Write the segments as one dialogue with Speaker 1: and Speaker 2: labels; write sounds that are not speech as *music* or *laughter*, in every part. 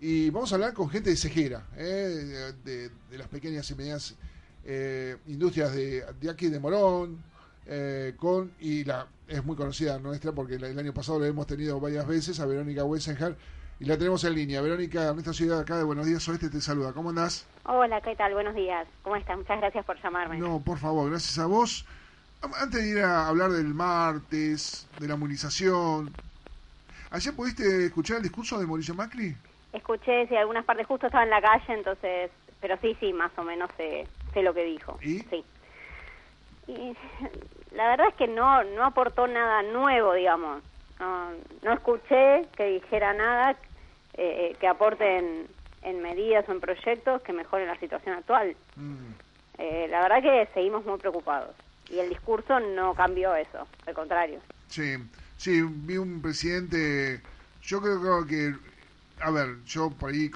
Speaker 1: y vamos a hablar con gente de Cejera, ¿eh? de, las pequeñas y medianas eh, industrias de, de, aquí de Morón, eh, con, y la es muy conocida nuestra porque el, año pasado la hemos tenido varias veces, a Verónica Wessenhar, y la tenemos en línea. Verónica, nuestra ciudad acá de Buenos Días Oeste te saluda. ¿Cómo andás?
Speaker 2: Hola, ¿qué tal? Buenos días. ¿Cómo estás? Muchas gracias por llamarme.
Speaker 1: No, por favor, gracias a vos. Antes de ir a hablar del martes, de la movilización, ¿ayer pudiste escuchar el discurso de Mauricio Macri?
Speaker 2: Escuché, sí, algunas partes justo estaba en la calle, entonces, pero sí, sí, más o menos sé, sé lo que dijo.
Speaker 1: ¿Y?
Speaker 2: Sí. Y la verdad es que no, no aportó nada nuevo, digamos. No, no escuché que dijera nada eh, que aporte en, medidas o en proyectos que mejoren la situación actual. Mm. Eh, la verdad que seguimos muy preocupados y el discurso no cambió eso, al contrario.
Speaker 1: Sí, sí, vi un presidente, yo creo que, a ver, yo por ahí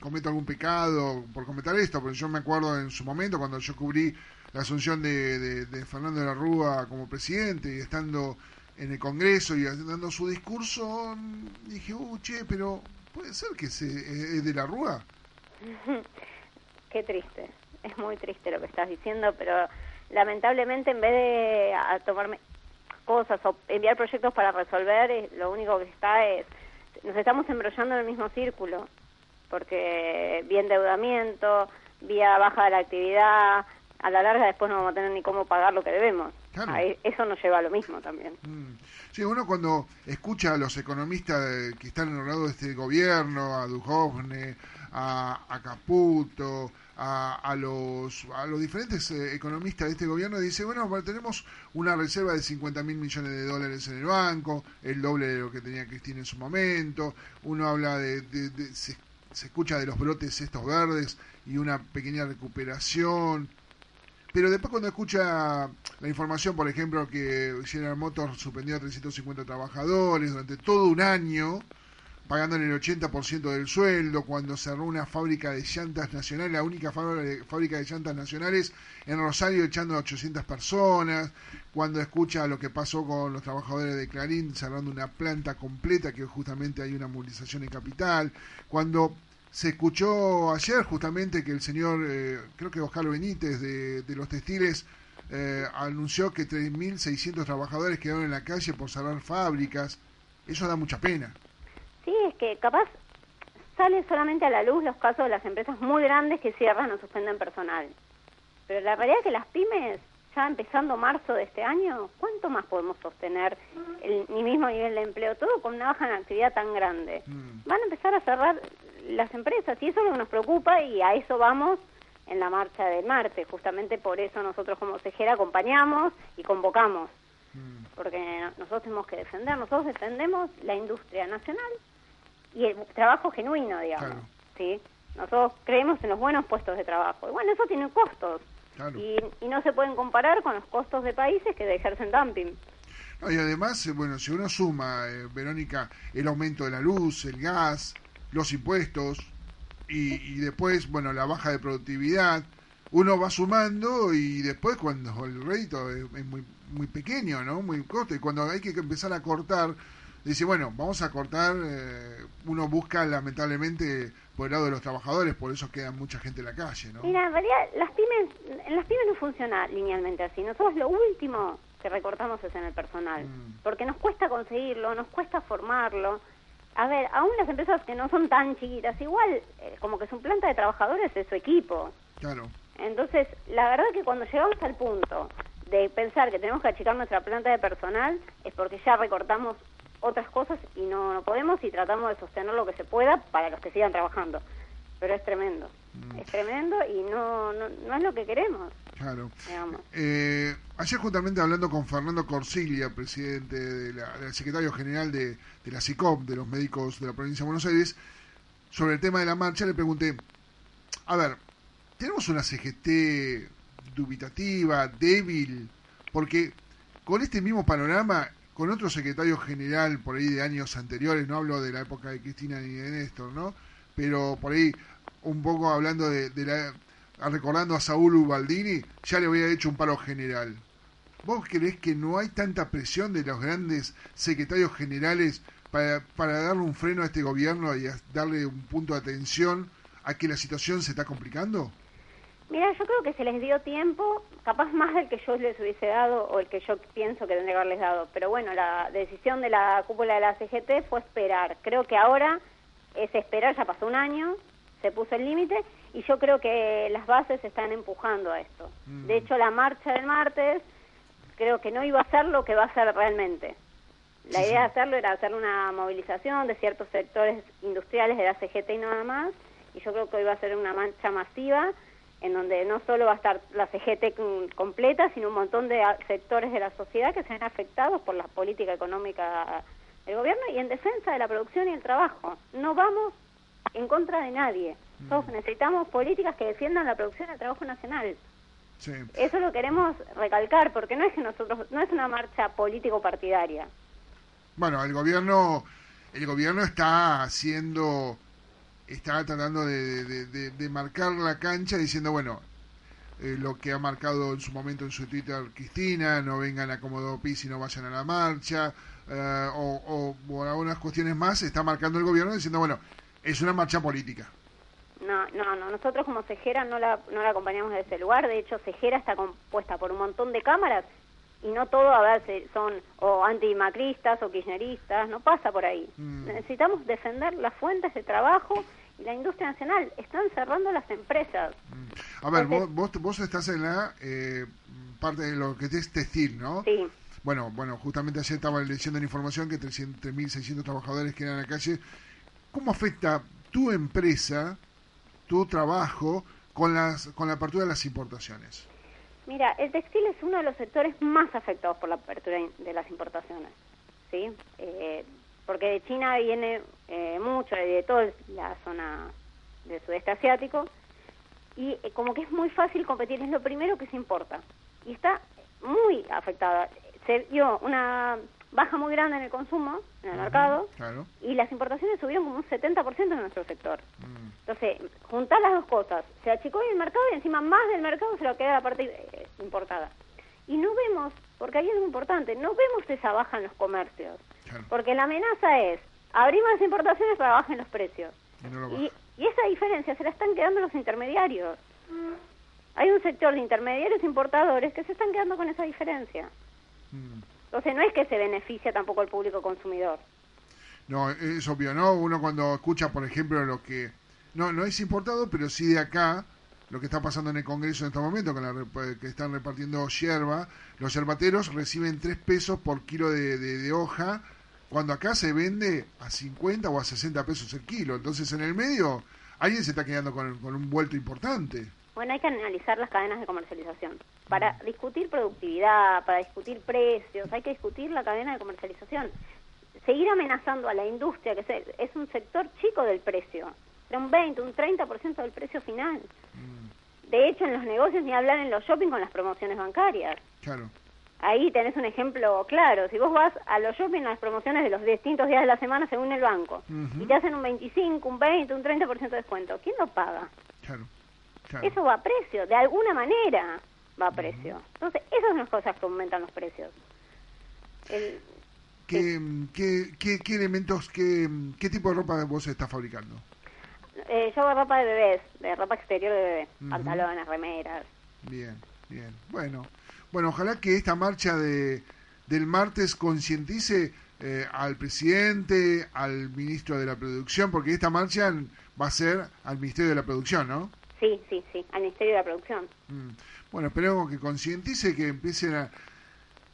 Speaker 1: cometo algún pecado por comentar esto, pero yo me acuerdo en su momento cuando yo cubrí la asunción de, de, Fernando de la Rúa como presidente y estando en el Congreso y dando su discurso, dije, uh, che, pero puede ser que se, es de la Rúa. *laughs*
Speaker 2: Qué triste, es muy triste lo que estás diciendo, pero lamentablemente en vez de a tomarme cosas o enviar proyectos para resolver, lo único que está es, nos estamos embrollando en el mismo círculo, porque vía endeudamiento, vía baja de la actividad, a la larga después no vamos a tener ni cómo pagar lo que debemos. Eso nos lleva a lo mismo también. Mm.
Speaker 1: Sí, uno cuando escucha a los economistas que están en el lado de este gobierno, a Duhovne, a, Caputo, a, los, a los diferentes eh, economistas de este gobierno, dice, bueno, tenemos una reserva de 50 mil millones de dólares en el banco, el doble de lo que tenía Cristina en su momento, uno habla de, se, se escucha de los brotes estos verdes y una pequeña recuperación, pero después cuando escucha la información, por ejemplo, que General Motors suspendió a 350 trabajadores durante todo un año, pagándole el 80% del sueldo, cuando cerró una fábrica de llantas nacionales, la única fábrica de llantas nacionales en Rosario echando a 800 personas, cuando escucha lo que pasó con los trabajadores de Clarín cerrando una planta completa, que justamente hay una movilización en capital, cuando se escuchó ayer justamente que el señor, eh, creo que Oscar Benítez de, los textiles, eh, anunció que 3.600 trabajadores quedaron en la calle por cerrar fábricas. Eso da mucha pena.
Speaker 2: Sí, es que capaz salen solamente a la luz los casos de las empresas muy grandes que cierran o suspenden personal. Pero la realidad es que las pymes, ya empezando marzo de este año, ¿cuánto más podemos sostener el, mismo nivel de empleo? Todo con una baja en actividad tan grande. Mm. Van a empezar a cerrar las empresas y eso es lo que nos preocupa y a eso vamos en la marcha del martes. Justamente por eso nosotros como Cejera acompañamos y convocamos. Mm. Porque nosotros tenemos que defender, nosotros defendemos la industria nacional y el trabajo genuino, digamos. ¿sí? Nosotros creemos en los buenos puestos de trabajo. Y bueno, eso tiene costos. Y, no se pueden comparar con los costos de países que ejercen dumping.
Speaker 1: y además, eh, bueno, si uno suma, eh, Verónica, el aumento de la luz, el gas, los impuestos y, después, bueno, la baja de productividad, uno va sumando y después cuando el rédito es, muy, muy pequeño, ¿no? Muy corto, y cuando hay que empezar a cortar, dice, bueno, vamos a cortar, eh, uno busca lamentablemente por el lado de los trabajadores, por eso queda mucha gente en la calle, ¿no?
Speaker 2: Mira, en realidad las pymes, en las pymes no funciona linealmente así, nosotros lo último que recortamos es en el personal, mm. porque nos cuesta conseguirlo, nos cuesta formarlo, a ver, aún las empresas que no son tan chiquitas, igual, eh, como que su planta de trabajadores es su equipo.
Speaker 1: Claro.
Speaker 2: Entonces, la verdad que cuando llegamos al punto de pensar que tenemos que achicar nuestra planta de personal, es porque ya recortamos otras cosas y no, podemos y tratamos de sostener lo que se pueda para los que sigan trabajando. Pero es tremendo. Mm. Es tremendo y no, no, no es lo que queremos.
Speaker 1: Claro. Eh, ayer justamente hablando con Fernando Corsilia, presidente de la, del secretario general de, de la SICOP, de los médicos de la provincia de Buenos Aires, sobre el tema de la marcha, le pregunté, a ver, tenemos una CGT dubitativa, débil, porque con este mismo panorama, con otro secretario general por ahí de años anteriores, no hablo de la época de Cristina ni de Néstor, ¿no? Pero por ahí un poco hablando de, de la recordando a Saúl Ubaldini, ya le había hecho un paro general. ¿Vos creés que no hay tanta presión de los grandes secretarios generales para, para darle un freno a este gobierno y darle un punto de atención a que la situación se está complicando?
Speaker 2: Mira, yo creo que se les dio tiempo, capaz más del que yo les hubiese dado o el que yo pienso que tendría que haberles dado. Pero bueno, la decisión de la cúpula de la CGT fue esperar. Creo que ahora es esperar, ya pasó un año, se puso el límite y yo creo que las bases están empujando a esto. Mm. De hecho, la marcha del martes creo que no iba a ser lo que va a ser realmente. La idea de hacerlo era hacer una movilización de ciertos sectores industriales de la CGT y nada más, y yo creo que hoy va a ser una marcha masiva en donde no solo va a estar la CGT completa, sino un montón de sectores de la sociedad que se ven afectados por la política económica del gobierno y en defensa de la producción y el trabajo. No vamos en contra de nadie. Mm. necesitamos políticas que defiendan la producción y el trabajo nacional. Eso lo queremos recalcar, porque no es que nosotros, no es una marcha político-partidaria.
Speaker 1: Bueno, el gobierno, el gobierno está haciendo está tratando de, marcar la cancha diciendo, bueno, eh, lo que ha marcado en su momento en su Twitter Cristina, no vengan a Comodo Pis y no vayan a la marcha, eh, o, por algunas cuestiones más, está marcando el gobierno diciendo, bueno, es una marcha política.
Speaker 2: No, no, no, nosotros como Cejera no la, no la acompañamos de ese lugar, de hecho Cejera está compuesta por un montón de cámaras y no todo a ver son o antimacristas o kirchneristas, no pasa por ahí. Mm. Necesitamos defender las fuentes de trabajo y la industria nacional. Están cerrando las empresas.
Speaker 1: Mm. A ver, vos, vos, estás en la eh, parte de lo que es textil, ¿no?
Speaker 2: Sí.
Speaker 1: Bueno, bueno, justamente ayer estaba leyendo la información que 3.600 trabajadores quedan en la calle. ¿Cómo afecta tu empresa, tu trabajo, con, las, con la apertura de las importaciones?
Speaker 2: Mira, el textil es uno de los sectores más afectados por la apertura de las importaciones, ¿sí? Eh, porque de China viene eh, mucho, de toda la zona del sudeste asiático, y eh, como que es muy fácil competir, es lo primero que se importa, y está muy afectada. Se vio una baja muy grande en el consumo, en el mercado, y las importaciones subieron como un 70% en nuestro sector. Mm. Entonces, juntar las dos cosas, se achicó el mercado y encima más del mercado se lo queda la parte eh, importada. Y no vemos, porque ahí es muy importante, no vemos esa baja en los comercios. Porque la amenaza es, abrimos las importaciones para bajen los precios. Y, esa diferencia se la están quedando los intermediarios. Hay un sector de intermediarios importadores que se están quedando con esa diferencia. Mm. Entonces no es que se beneficia tampoco el público consumidor.
Speaker 1: No, es obvio, ¿no? Uno cuando escucha, por ejemplo, lo que... No, no es importado, pero sí de acá, lo que está pasando en el Congreso en este momento, con que están repartiendo hierba, los yerbateros reciben 3 pesos por kilo de, hoja, cuando acá se vende a 50 o a 60 pesos el kilo. Entonces, en el medio, alguien se está quedando con, con un vuelto importante.
Speaker 2: Bueno, hay que analizar las cadenas de comercialización. Para discutir productividad, para discutir precios, hay que discutir la cadena de comercialización. Seguir amenazando a la industria, que es un sector chico del precio, de un 20, un 30% del precio final. Mm. De hecho, en los negocios ni hablar en los shopping con las promociones bancarias.
Speaker 1: Claro.
Speaker 2: Ahí tenés un ejemplo claro. Si vos vas a los shopping, las promociones de los distintos días de la semana según el banco, y te hacen un 25, un 20, un 30% de descuento, ¿quién lo paga?
Speaker 1: Claro.
Speaker 2: Eso va a precio, de alguna manera va a precio. Entonces, esas son las cosas que aumentan los precios.
Speaker 1: ¿Qué, qué, qué, elementos, qué, qué tipo de ropa vos estás fabricando?
Speaker 2: Eh, yo hago ropa de bebés, de ropa exterior de bebé, pantalones, remeras.
Speaker 1: Bien, bien. Bueno, bueno, ojalá que esta marcha de, del martes concientice eh, al presidente, al ministro de la producción, porque esta marcha va a ser al Ministerio de la Producción, ¿no?
Speaker 2: Sí, sí, sí, al Ministerio de la Producción. Mm.
Speaker 1: Bueno, esperemos que concientice, que empiecen a,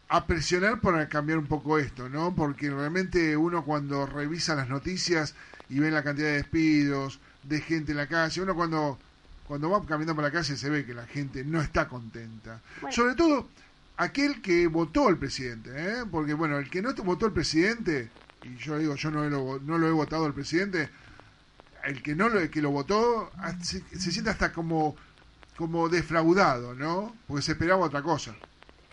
Speaker 1: a presionar para cambiar un poco esto, ¿no? Porque realmente uno cuando revisa las noticias y ve la cantidad de despidos, de gente en la calle, uno cuando, cuando va caminando por la calle se ve que la gente no está contenta. Sobre todo aquel que votó al presidente, ¿eh? Porque bueno, el que no votó al presidente, y yo digo, yo no lo, no lo he votado al presidente, el que no lo, el que lo votó ah, se, siente hasta como como defraudado, ¿no? Porque se esperaba otra cosa.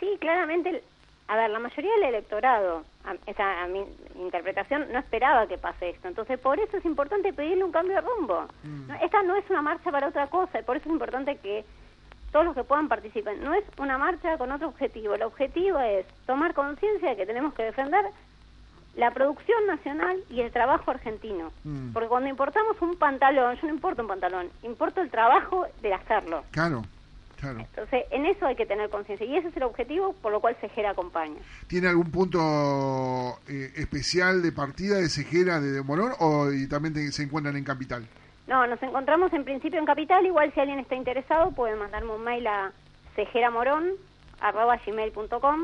Speaker 2: Sí, claramente, a ver, la mayoría del electorado, esa a mi interpretación, no esperaba que pase esto. Entonces, por eso es importante pedirle un cambio de rumbo. Mm. Esta no es una marcha para otra cosa, y por eso es importante que todos los que puedan participen. No es una marcha con otro objetivo. El objetivo es tomar conciencia de que tenemos que defender la producción nacional y el trabajo argentino. Mm. Porque cuando importamos un pantalón, yo no importo un pantalón, importo el trabajo de hacerlo.
Speaker 1: Claro. Claro.
Speaker 2: Entonces, en eso hay que tener conciencia. Y ese es el objetivo por lo cual Cejera acompaña.
Speaker 1: ¿Tiene algún punto eh, especial de partida de Cejera de, Morón o y también se encuentran en Capital?
Speaker 2: No, nos encontramos en principio en Capital. Igual si alguien está interesado puede mandarme un mail a cejeramorón.gmail.com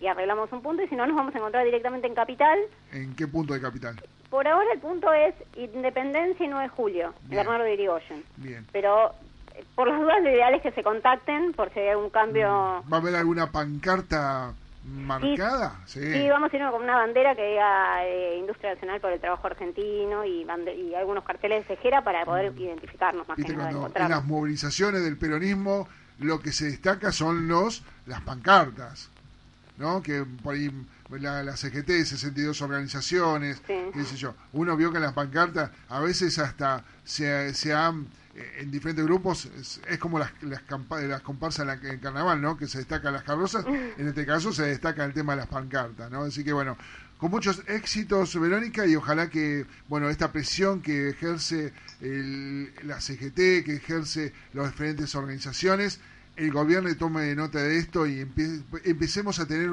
Speaker 2: y arreglamos un punto. Y si no, nos vamos a encontrar directamente en Capital.
Speaker 1: ¿En qué punto de Capital?
Speaker 2: Por ahora el punto es Independencia y 9 de julio, Bernardo de Irigoyen. Bien. Pero por las dudas lo ideal es que se contacten por si hay algún cambio.
Speaker 1: ¿Va a haber alguna pancarta marcada?
Speaker 2: Sí, vamos a ir con una bandera que diga eh, Industria Nacional por el Trabajo Argentino y, y algunos carteles de cejera para poder mm. identificarnos más que nada.
Speaker 1: En las movilizaciones del peronismo lo que se destaca son los las pancartas, ¿no? Que por ahí la, la CGT, 62 organizaciones, qué sé yo. Uno vio que en las pancartas a veces hasta se, se han en diferentes grupos es, como las, las, las comparsas en, el carnaval, ¿no? Que se destacan las carrozas. *laughs* En este caso se destaca el tema de las pancartas, ¿no? Así que bueno, con muchos éxitos, Verónica, y ojalá que, bueno, esta presión que ejerce el, la CGT, que ejerce las diferentes organizaciones, el gobierno tome nota de esto y empecemos a tener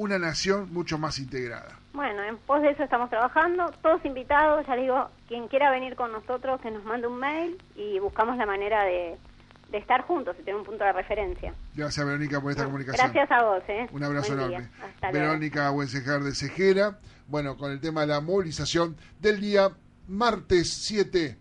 Speaker 1: una nación mucho más integrada.
Speaker 2: Bueno, en pos de eso estamos trabajando, todos invitados, ya digo, quien quiera venir con nosotros que nos mande un mail y buscamos la manera de, estar juntos y tener un punto de referencia.
Speaker 1: Gracias Verónica por esta comunicación.
Speaker 2: Gracias a vos. ¿eh?
Speaker 1: Un abrazo enorme. Verónica Buencejar de Cejera, bueno, con el tema de la movilización del día martes 7